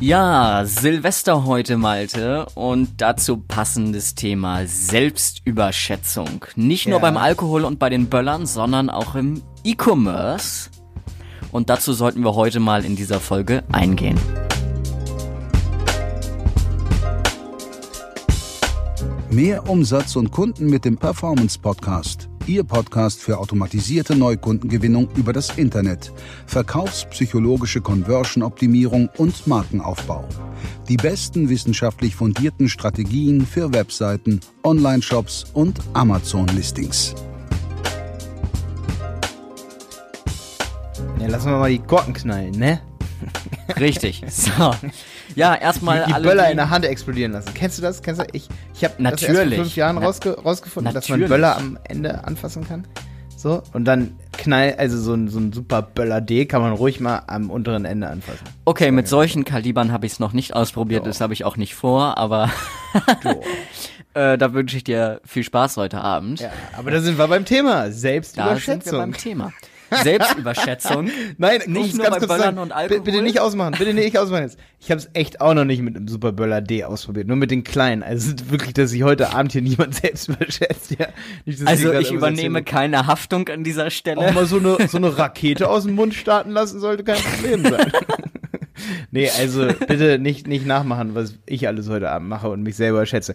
Ja, Silvester heute, Malte, und dazu passendes Thema Selbstüberschätzung. Nicht nur Ja. beim Alkohol und bei den Böllern, sondern auch im E-Commerce. Und dazu sollten wir heute mal in dieser Folge eingehen. Mehr Umsatz und Kunden mit dem Performance Podcast. Ihr Podcast für automatisierte Neukundengewinnung über das Internet, verkaufspsychologische Conversion-Optimierung und Markenaufbau. Die besten wissenschaftlich fundierten Strategien für Webseiten, Online-Shops und Amazon-Listings. Ja, lassen wir mal die Korken knallen, ne? Richtig. So. Ja, erstmal die alle. Böller die- in der Hand explodieren lassen. Kennst du das? Kennst du? Ich, ich habe das erst vor Natürlich. fünf Jahren Na- rausge rausgefunden, dass man Natürlich. Böller am Ende anfassen kann. So, und dann knall, also so ein, so ein super Böller D kann man ruhig mal am unteren Ende anfassen. Okay, mit solchen Kalibern habe ich es noch nicht ausprobiert, Ja. das habe ich auch nicht vor, aber äh, da wünsche ich dir viel Spaß heute Abend. Ja, aber da sind wir beim Thema. Da sind wir Selbstüberschätzung. beim Thema. Selbstüberschätzung. Nein, Nicht nur ganz bei Böllern sagen, und Alkohol. Bitte nicht ausmachen, bitte nicht ausmachen jetzt. Ich habe es echt auch noch nicht mit einem Super Böller D ausprobiert, nur mit den kleinen. Also es ist wirklich, dass sich heute Abend hier niemand selbst überschätzt. Ja. Nicht, Also ich übernehme keine Haftung an dieser Auch Stelle. mal so eine, so eine Rakete aus dem Mund starten lassen sollte kein Problem sein. Nee, also bitte nicht, nicht nachmachen, was ich alles heute Abend mache und mich selber schätze.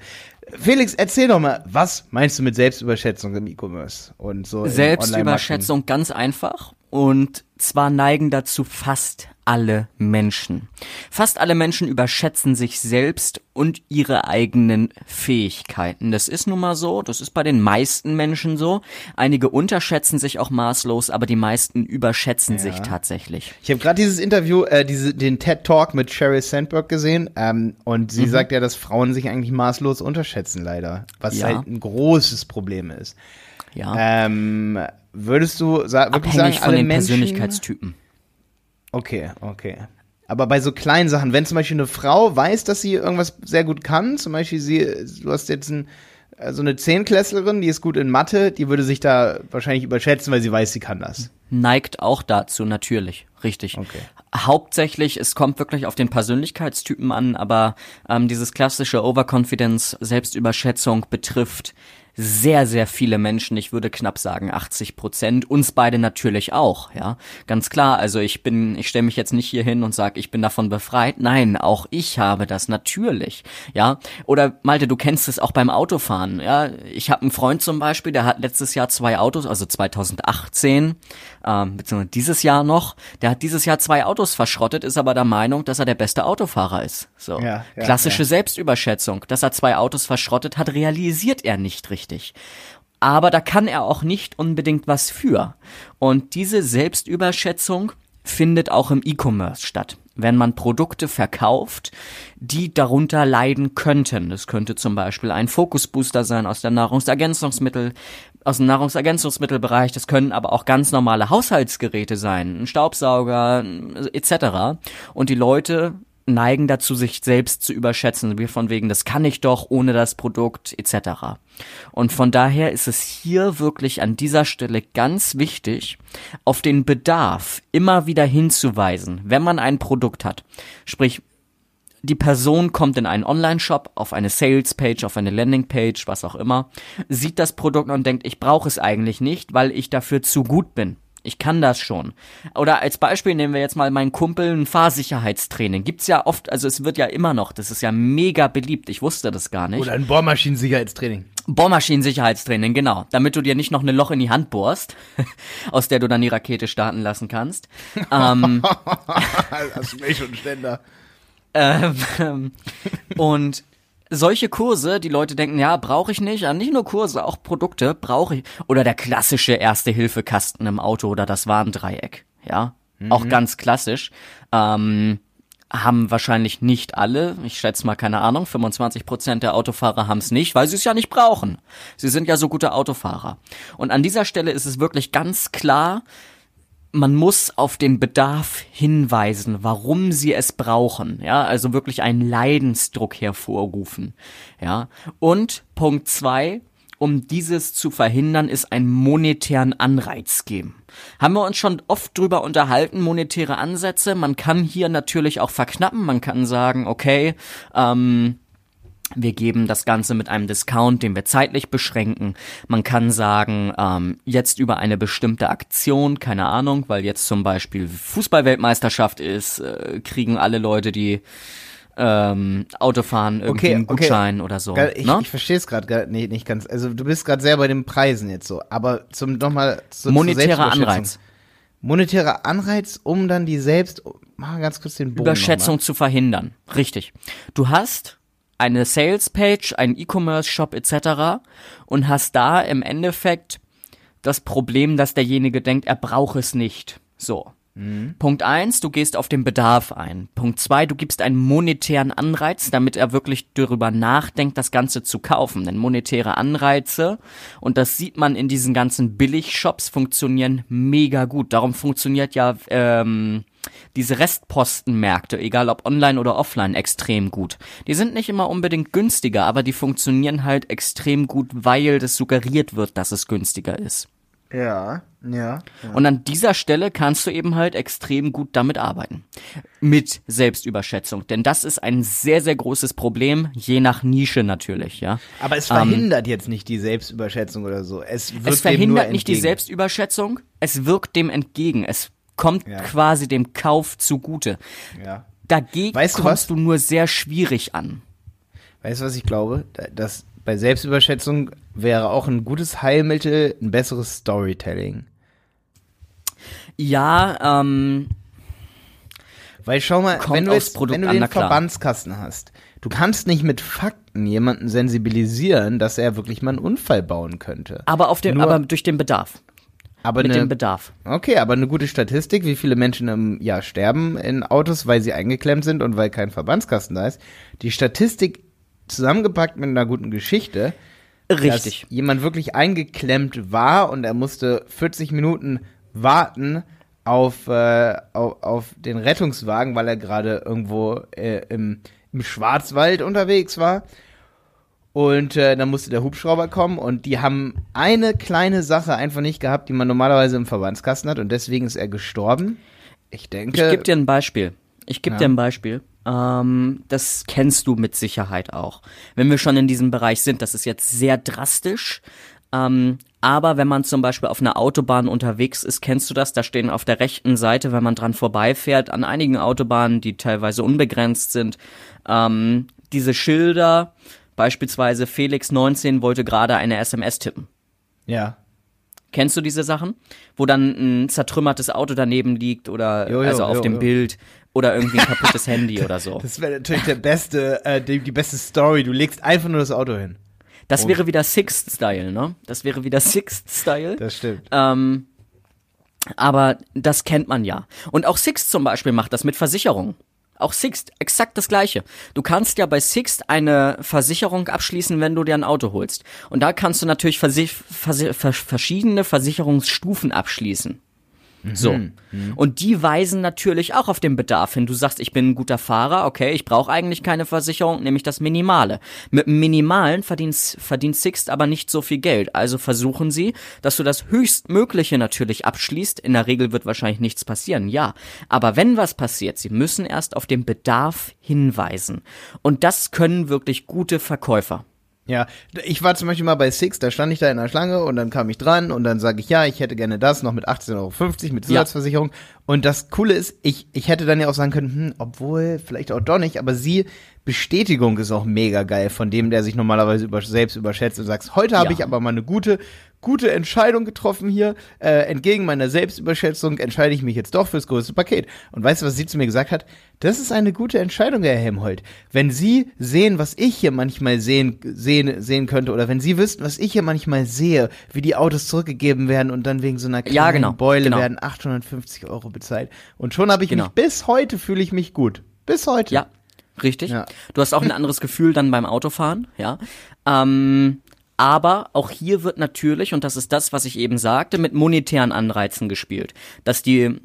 Felix, erzähl doch mal, was meinst du mit Selbstüberschätzung im E-Commerce und so? Selbstüberschätzung ganz einfach. Und zwar neigen dazu fast alle Menschen. Fast alle Menschen überschätzen sich selbst und ihre eigenen Fähigkeiten. Das ist nun mal so, das ist bei den meisten Menschen so. Einige unterschätzen sich auch maßlos, aber die meisten überschätzen sich tatsächlich. Ich habe gerade dieses Interview, äh, diese, den TED Talk mit Sheryl Sandberg gesehen ähm, und sie sagt ja, dass Frauen sich eigentlich maßlos unterschätzen, leider. Was Ja. halt ein großes Problem ist. Ja. Ähm, würdest du sa wirklich Abhängig sagen, von alle den Menschen? Persönlichkeitstypen. Okay, okay. Aber bei so kleinen Sachen, wenn zum Beispiel eine Frau weiß, dass sie irgendwas sehr gut kann, zum Beispiel sie, du hast jetzt ein, so eine Zehnklässlerin, die ist gut in Mathe, die würde sich da wahrscheinlich überschätzen, weil sie weiß, sie kann das. Neigt auch dazu, natürlich. Richtig. Okay. Hauptsächlich, es kommt wirklich auf den Persönlichkeitstypen an, aber ähm, dieses klassische Overconfidence, Selbstüberschätzung betrifft sehr, sehr viele Menschen. Ich würde knapp sagen 80 Prozent. Uns beide natürlich auch, ja. Ganz klar. Also ich bin, ich stelle mich jetzt nicht hier hin und sage, ich bin davon befreit. Nein, auch ich habe das natürlich, ja. Oder Malte, du kennst es auch beim Autofahren, ja. Ich habe einen Freund zum Beispiel, der hat letztes Jahr zwei Autos, also 2018, ähm, beziehungsweise dieses Jahr noch, der hat dieses Jahr zwei Autos verschrottet, ist aber der Meinung, dass er der beste Autofahrer ist. So. Ja, ja, Klassische ja. Selbstüberschätzung. Dass er zwei Autos verschrottet hat, realisiert er nicht richtig. Aber da kann er auch nicht unbedingt was für. Und diese Selbstüberschätzung findet auch im E-Commerce statt. Wenn man Produkte verkauft, die darunter leiden könnten. Das könnte zum Beispiel ein Fokusbooster sein aus der Nahrungsergänzungsmittel, aus dem Nahrungsergänzungsmittelbereich. Das können aber auch ganz normale Haushaltsgeräte sein, ein Staubsauger etc. Und die Leute neigen dazu, sich selbst zu überschätzen, wie von wegen, das kann ich doch ohne das Produkt etc. Und von daher ist es hier wirklich an dieser Stelle ganz wichtig, auf den Bedarf immer wieder hinzuweisen, wenn man ein Produkt hat. Sprich, die Person kommt in einen Online-Shop, auf eine Sales-Page, auf eine Landing-Page, was auch immer, sieht das Produkt und denkt, ich brauche es eigentlich nicht, weil ich dafür zu gut bin. Ich kann das schon. Oder als Beispiel nehmen wir jetzt mal meinen Kumpel ein Fahrsicherheitstraining. Gibt's ja oft, also es wird ja immer noch, das ist ja mega beliebt. Ich wusste das gar nicht. Oder ein Bohrmaschinensicherheitstraining. Bohrmaschinensicherheitstraining, genau. Damit du dir nicht noch eine Loch in die Hand bohrst, aus der du dann die Rakete starten lassen kannst. ähm, du mich schon Ständer. Ähm, und solche Kurse, die Leute denken, ja, brauche ich nicht, ja, nicht nur Kurse, auch Produkte brauche ich. Oder der klassische Erste-Hilfe-Kasten im Auto oder das Warndreieck, ja, auch ganz klassisch. Ähm, haben wahrscheinlich nicht alle, ich schätze mal, keine Ahnung, 25 Prozent der Autofahrer haben es nicht, weil sie es ja nicht brauchen. Sie sind ja so gute Autofahrer. Und an dieser Stelle ist es wirklich ganz klar, man muss auf den Bedarf hinweisen, warum sie es brauchen. Ja, also wirklich einen Leidensdruck hervorrufen. Ja. Und Punkt zwei, um dieses zu verhindern, ist einen monetären Anreiz geben. Haben wir uns schon oft drüber unterhalten, monetäre Ansätze. Man kann hier natürlich auch verknappen. Man kann sagen, okay, ähm, wir geben das Ganze mit einem Discount, den wir zeitlich beschränken. Man kann sagen, ähm, jetzt über eine bestimmte Aktion, keine Ahnung, weil jetzt zum Beispiel Fußballweltmeisterschaft ist, äh, kriegen alle Leute, die ähm, Autofahren irgendwie Okay, einen okay. Gutschein oder so. Ich, ne? ich verstehe es gerade nee, nicht ganz. Also du bist gerade sehr bei den Preisen jetzt so. Aber zum nochmal zu, Monetärer. Anreiz. Monetärer Anreiz, um dann die selbst. Mach mal ganz kurz den Bogen. Überschätzung zu verhindern. Richtig. Du hast eine Sales-Page, einen E-Commerce-Shop etc. und hast da im Endeffekt das Problem, dass derjenige denkt, er braucht es nicht. So. Punkt eins, du gehst auf den Bedarf ein. Punkt zwei, du gibst einen monetären Anreiz, damit er wirklich darüber nachdenkt, das Ganze zu kaufen. Denn monetäre Anreize, und das sieht man in diesen ganzen Billigshops, funktionieren mega gut. Darum funktioniert ja ähm, diese Restpostenmärkte, egal ob online oder offline, extrem gut. Die sind nicht immer unbedingt günstiger, aber die funktionieren halt extrem gut, weil das suggeriert wird, dass es günstiger ist. Ja, ja. ja. Und an dieser Stelle kannst du eben halt extrem gut damit arbeiten. Mit Selbstüberschätzung. Denn das ist ein sehr, sehr großes Problem, je nach Nische natürlich, ja. Aber es verhindert jetzt nicht die Selbstüberschätzung oder so. Es, wirkt Es dem verhindert nur nicht die entgegen. Selbstüberschätzung, es wirkt dem entgegen. Es kommt Ja. quasi dem Kauf zugute. Ja. Dagegen Weißt du kommst was? du nur sehr schwierig an. Weißt du, was ich glaube? Da- Dass bei Selbstüberschätzung wäre auch ein gutes Heilmittel ein besseres Storytelling. Ja, ähm, Weil schau mal, wenn du, jetzt, wenn du an, den klar. Verbandskasten hast, du kannst nicht mit Fakten jemanden sensibilisieren, dass er wirklich mal einen Unfall bauen könnte. aber auf dem, Nur- aber durch den Bedarf. Aber Mit eine, dem Bedarf. okay, aber eine gute Statistik, wie viele Menschen im Jahr sterben in Autos, weil sie eingeklemmt sind und weil kein Verbandskasten da ist. Die Statistik zusammengepackt mit einer guten Geschichte, Richtig. dass jemand wirklich eingeklemmt war und er musste 40 Minuten warten auf, äh, auf, auf den Rettungswagen, weil er gerade irgendwo äh, im, im Schwarzwald unterwegs war. Und äh, dann musste der Hubschrauber kommen und die haben eine kleine Sache einfach nicht gehabt, die man normalerweise im Verbandskasten hat und deswegen ist er gestorben. Ich denke. Ich gebe dir ein Beispiel. Ich gebe Ja. dir ein Beispiel. Ähm, das kennst du mit Sicherheit auch. Wenn wir schon in diesem Bereich sind, das ist jetzt sehr drastisch. Ähm, aber wenn man zum Beispiel auf einer Autobahn unterwegs ist, kennst du das? Da stehen auf der rechten Seite, wenn man dran vorbeifährt, an einigen Autobahnen, die teilweise unbegrenzt sind, ähm, diese Schilder. Beispielsweise Felix 19 wollte gerade eine SMS tippen. ja. Kennst du diese Sachen? Wo dann ein zertrümmertes Auto daneben liegt oder Jo, jo, also auf jo, dem. Bild oder irgendwie ein kaputtes Handy oder so. Das wäre natürlich der beste, äh, die, die beste Story. Du legst einfach nur das Auto hin. Das wäre wieder Sixth Style, ne? Das wäre wieder Sixth Style. Das stimmt. Ähm, aber das kennt man ja. Und auch Sixt zum Beispiel macht das mit Versicherungen. Auch Sixt, exakt das gleiche. Du kannst ja bei Sixt eine Versicherung abschließen, wenn du dir ein Auto holst. Und da kannst du natürlich versi versi vers verschiedene Versicherungsstufen abschließen. So. Und die weisen natürlich auch auf den Bedarf hin. Du sagst, ich bin ein guter Fahrer, okay, ich brauche eigentlich keine Versicherung, nämlich das Minimale. Mit dem Minimalen verdient, verdient Sixt aber nicht so viel Geld. Also versuchen sie, dass du das Höchstmögliche natürlich abschließt. In der Regel wird wahrscheinlich nichts passieren, ja. Aber wenn was passiert, sie müssen erst auf den Bedarf hinweisen. Und das können wirklich gute Verkäufer. Ja, ich war zum Beispiel mal bei Six, da stand ich da in der Schlange und dann kam ich dran und dann sage ich, ja, ich hätte gerne das noch mit 18,50 Euro mit Zusatzversicherung. Und das Coole ist, ich, ich hätte dann ja auch sagen können, hm, obwohl, vielleicht auch doch nicht, aber sie, Bestätigung ist auch mega geil von dem, der sich normalerweise über, selbst überschätzt und sagt, heute habe Ja. ich aber mal eine gute, gute Entscheidung getroffen hier. Äh, entgegen meiner Selbstüberschätzung entscheide ich mich jetzt doch fürs größte Paket. Und weißt du, was sie zu mir gesagt hat? Das ist eine gute Entscheidung, Herr Helmholt. Wenn Sie sehen, was ich hier manchmal sehen, sehen, sehen könnte, oder wenn Sie wüssten, was ich hier manchmal sehe, wie die Autos zurückgegeben werden und dann wegen so einer kleinen Ja, genau, Beule genau. werden 850 Euro bezahlt. Und schon habe ich Genau. mich, bis heute fühle ich mich gut. Bis heute. Ja, richtig. Ja. Du hast auch ein anderes Gefühl dann beim Autofahren, ja. Ähm, aber auch hier wird natürlich, und das ist das, was ich eben sagte, mit monetären Anreizen gespielt. Dass die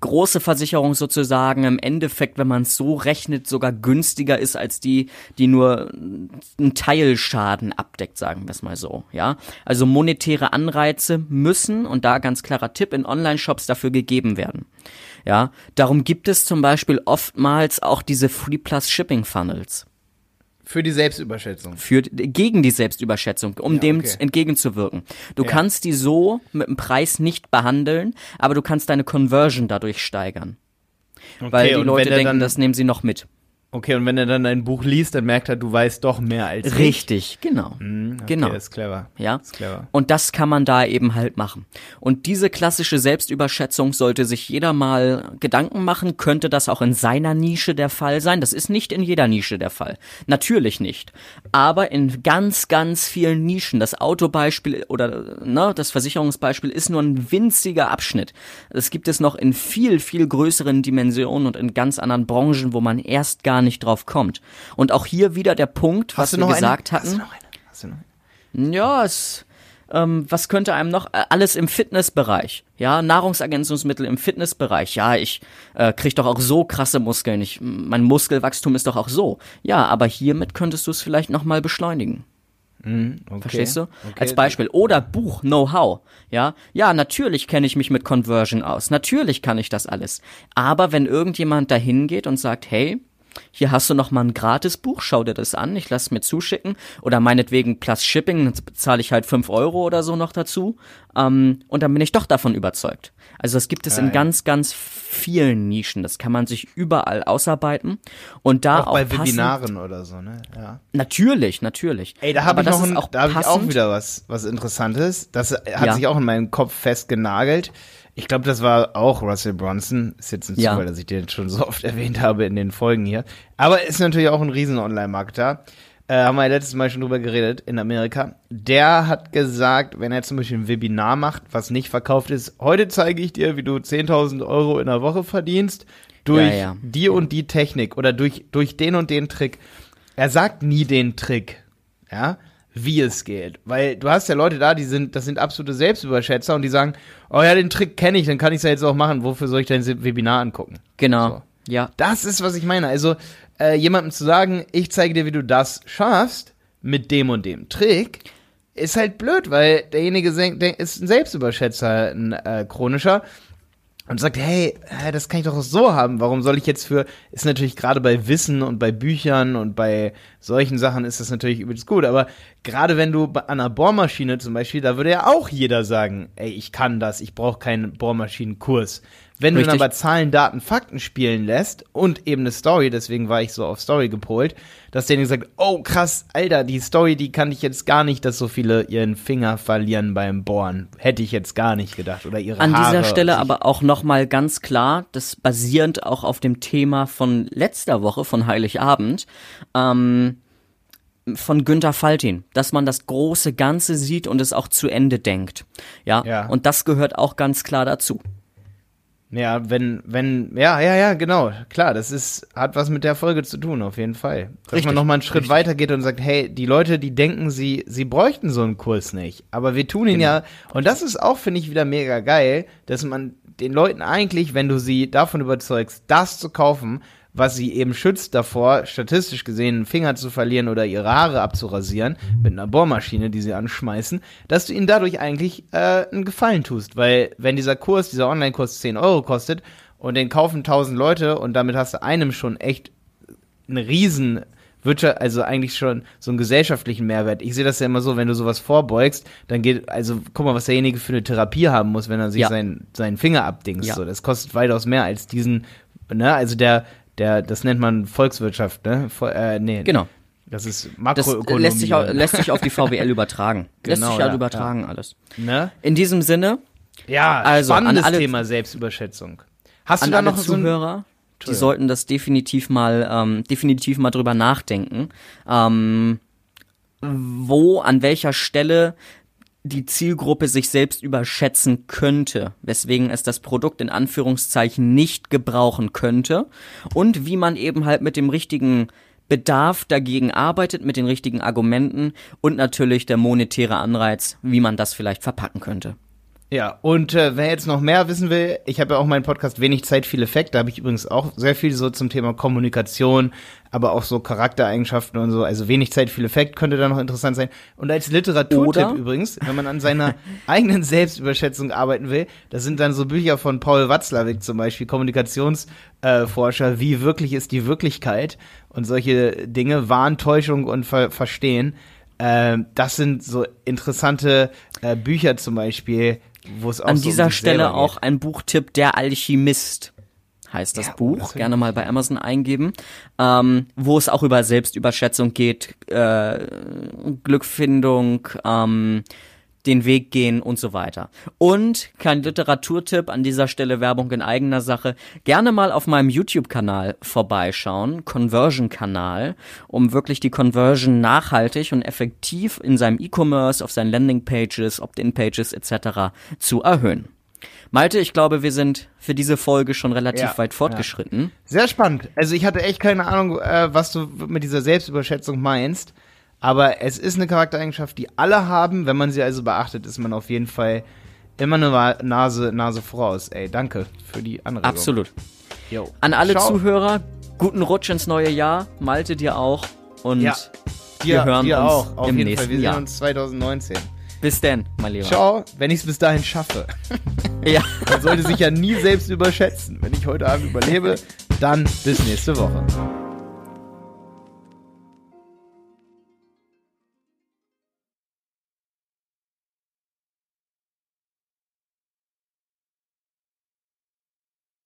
große Versicherung sozusagen im Endeffekt, wenn man es so rechnet, sogar günstiger ist als die, die nur einen Teilschaden abdeckt, sagen wir es mal so, ja. Also monetäre Anreize müssen, und da ganz klarer Tipp, in Online-Shops dafür gegeben werden. Ja, darum gibt es zum Beispiel oftmals auch diese Free Plus Shipping Funnels. Für die Selbstüberschätzung. Für, gegen die Selbstüberschätzung, um Ja, dem okay. entgegenzuwirken. Du Ja. kannst die so mit dem Preis nicht behandeln, aber du kannst deine Conversion dadurch steigern. Weil die Leute denken, dann, das nehmen sie noch mit. Okay, und wenn er dann ein Buch liest, dann merkt er, du weißt doch mehr als ich. Richtig, genau. Hm, okay, genau. ist clever. Ja. Ist clever. Und das kann man da eben halt machen. Und diese klassische Selbstüberschätzung sollte sich jeder mal Gedanken machen, könnte das auch in seiner Nische der Fall sein. Das ist nicht in jeder Nische der Fall. Natürlich nicht. Aber in ganz, ganz vielen Nischen. Das Autobeispiel oder ne, das Versicherungsbeispiel ist nur ein winziger Abschnitt. Das gibt es noch in viel, viel größeren Dimensionen und in ganz anderen Branchen, wo man erst gar nicht drauf kommt. Und auch hier wieder der Punkt, was wir noch gesagt eine? hatten. Hast du noch eine? Hast du noch eine? Ja, es, ähm, was könnte einem noch? Äh, Alles im Fitnessbereich. Ja, Nahrungsergänzungsmittel im Fitnessbereich. Ja, ich äh, krieg doch auch so krasse Muskeln. Ich, mein Muskelwachstum ist doch auch so. Ja, aber hiermit könntest du es vielleicht noch mal beschleunigen. Okay. Verstehst du? Okay. Als Beispiel. Oder Buch, Know-how. Ja, ja, natürlich kenne ich mich mit Conversion aus. Natürlich kann ich das alles. Aber wenn irgendjemand dahin geht und sagt, hey, hier hast du noch mal ein Gratisbuch, schau dir das an, ich lass es mir zuschicken. Oder meinetwegen plus Shipping, dann bezahle ich halt fünf Euro oder so noch dazu. Ähm, und dann bin ich doch davon überzeugt. Also das gibt es in ja. ganz, ganz vielen Nischen. Das kann man sich überall ausarbeiten. Und da Auch auch, bei passend- Webinaren oder so, ne? Ja. Natürlich, natürlich. Ey, da habe ich noch ein, auch da hab ich auch wieder was, was Interessantes. Das hat Ja. sich auch in meinen Kopf festgenagelt. Ich glaube, das war auch Russell Brunson. Ist jetzt ein Ja. Zufall, dass ich den schon so oft erwähnt habe in den Folgen hier. Aber ist natürlich auch ein riesen Online-Marketer. Äh, haben wir ja letztes Mal schon drüber geredet in Amerika. Der hat gesagt, wenn er zum Beispiel ein Webinar macht, was nicht verkauft ist, heute zeige ich dir, wie du 10.000 Euro in der Woche verdienst durch Ja, ja. die und die Technik oder durch, durch den und den Trick. Er sagt nie den Trick, ja, wie es geht. Weil du hast ja Leute da, die sind, das sind absolute Selbstüberschätzer und die sagen, oh ja, den Trick kenne ich, dann kann ich es ja jetzt auch machen. Wofür soll ich denn das Webinar angucken? Genau. So. Ja. Das ist, was ich meine. Also, äh, jemandem zu sagen, ich zeige dir, wie du das schaffst, mit dem und dem Trick, ist halt blöd, weil derjenige ist ein Selbstüberschätzer, ein äh, chronischer. Und sagt, hey, äh, das kann ich doch so haben. Warum soll ich jetzt für, ist natürlich gerade bei Wissen und bei Büchern und bei solchen Sachen ist das natürlich übelst gut. Aber gerade wenn du an einer Bohrmaschine zum Beispiel, da würde ja auch jeder sagen, ey, ich kann das, ich brauche keinen Bohrmaschinenkurs. Wenn du Richtig. dann aber Zahlen, Daten, Fakten spielen lässt und eben eine Story, deswegen war ich so auf Story gepolt, dass derjenige sagt, oh krass, Alter, die Story, die kann ich jetzt gar nicht, dass so viele ihren Finger verlieren beim Bohren. Hätte ich jetzt gar nicht gedacht. Oder ihre An Haare. dieser Stelle aber auch nochmal ganz klar, das basierend auch auf dem Thema von letzter Woche, von Heiligabend, ähm, von Günther Faltin, dass man das große Ganze sieht und es auch zu Ende denkt. Ja, Ja. und das gehört auch ganz klar dazu. Ja, wenn, wenn, ja, ja, ja, genau, klar, das ist, hat was mit der Folge zu tun, auf jeden Fall. Dass Richtig, man nochmal einen Schritt weiter geht und sagt, hey, die Leute, die denken, sie, sie bräuchten so einen Kurs nicht. Aber wir tun ihn Genau. ja, und das ist auch, finde ich, wieder mega geil, dass man den Leuten eigentlich, wenn du sie davon überzeugst, das zu kaufen, was sie eben schützt davor, statistisch gesehen einen Finger zu verlieren oder ihre Haare abzurasieren mit einer Bohrmaschine, die sie anschmeißen, dass du ihnen dadurch eigentlich äh, einen Gefallen tust. Weil wenn dieser Kurs, dieser Online-Kurs 10 Euro kostet und den kaufen 1000 Leute und damit hast du einem schon echt einen riesen Wirtschaft, also eigentlich schon so einen gesellschaftlichen Mehrwert. Ich sehe das ja immer so, wenn du sowas vorbeugst, dann geht, also guck mal, was derjenige für eine Therapie haben muss, wenn er sich Ja. seinen, seinen Finger abdingst. Ja. So, das kostet weitaus mehr als diesen, ne, also der, der, das nennt man Volkswirtschaft, ne? Vo äh, nee. Genau. Das ist Das Makroökonomie. lässt sich, auch, lässt sich auf die VWL übertragen. lässt Genau, sich halt ja, übertragen alles. ne? In diesem Sinne, Ja, Also, an spannendes alle- Thema Selbstüberschätzung. Hast an du da alle noch so Zuhörer, die Entschuldigung. sollten das definitiv mal, ähm, definitiv mal drüber nachdenken, ähm, wo, an welcher Stelle die Zielgruppe sich selbst überschätzen könnte, weswegen es das Produkt in Anführungszeichen nicht gebrauchen könnte und wie man eben halt mit dem richtigen Bedarf dagegen arbeitet, mit den richtigen Argumenten und natürlich der monetäre Anreiz, wie man das vielleicht verpacken könnte. Ja, und äh, wer jetzt noch mehr wissen will, ich habe ja auch meinen Podcast Wenig Zeit, viel Effekt. Da habe ich übrigens auch sehr viel so zum Thema Kommunikation, aber auch so Charaktereigenschaften und so. Also wenig Zeit, viel Effekt könnte da noch interessant sein. Und als Literaturtipp übrigens, wenn man an seiner eigenen Selbstüberschätzung arbeiten will, das sind dann so Bücher von Paul Watzlawick zum Beispiel, Kommunikationsforscher, äh, wie wirklich ist die Wirklichkeit und solche Dinge, Wahntäuschung und Ver Verstehen. Ähm, das sind so interessante äh, Bücher zum Beispiel, An so dieser Stelle auch ein Buchtipp, Der Alchemist heißt das Ja, oh, Buch. das Gerne mal bei Amazon eingeben, ähm, wo es auch über Selbstüberschätzung geht, äh, Glückfindung, ähm, den Weg gehen und so weiter. Und kein Literaturtipp, an dieser Stelle Werbung in eigener Sache, gerne mal auf meinem YouTube-Kanal vorbeischauen, Conversion-Kanal, um wirklich die Conversion nachhaltig und effektiv in seinem E-Commerce, auf seinen Landing-Pages, Opt-in-Pages etc. zu erhöhen. Malte, ich glaube, wir sind für diese Folge schon relativ Ja, weit fortgeschritten. Sehr spannend. Also ich hatte echt keine Ahnung, äh, was du mit dieser Selbstüberschätzung meinst. Aber es ist eine Charaktereigenschaft, die alle haben. Wenn man sie also beachtet, ist man auf jeden Fall immer eine Nase, Nase voraus. Ey, danke für die Anregung. Absolut. Jo. An alle Ciao. Zuhörer, guten Rutsch ins neue Jahr. Malte dir auch. Und Ja. wir Dir, hören dir uns auch, auf im jeden nächsten Fall. Wir Jahr. sehen uns 2019. Bis denn, mein Lieber. Ciao, wenn ich es bis dahin schaffe. Ja. Man sollte sich ja nie selbst überschätzen. Wenn ich heute Abend überlebe, dann bis nächste Woche.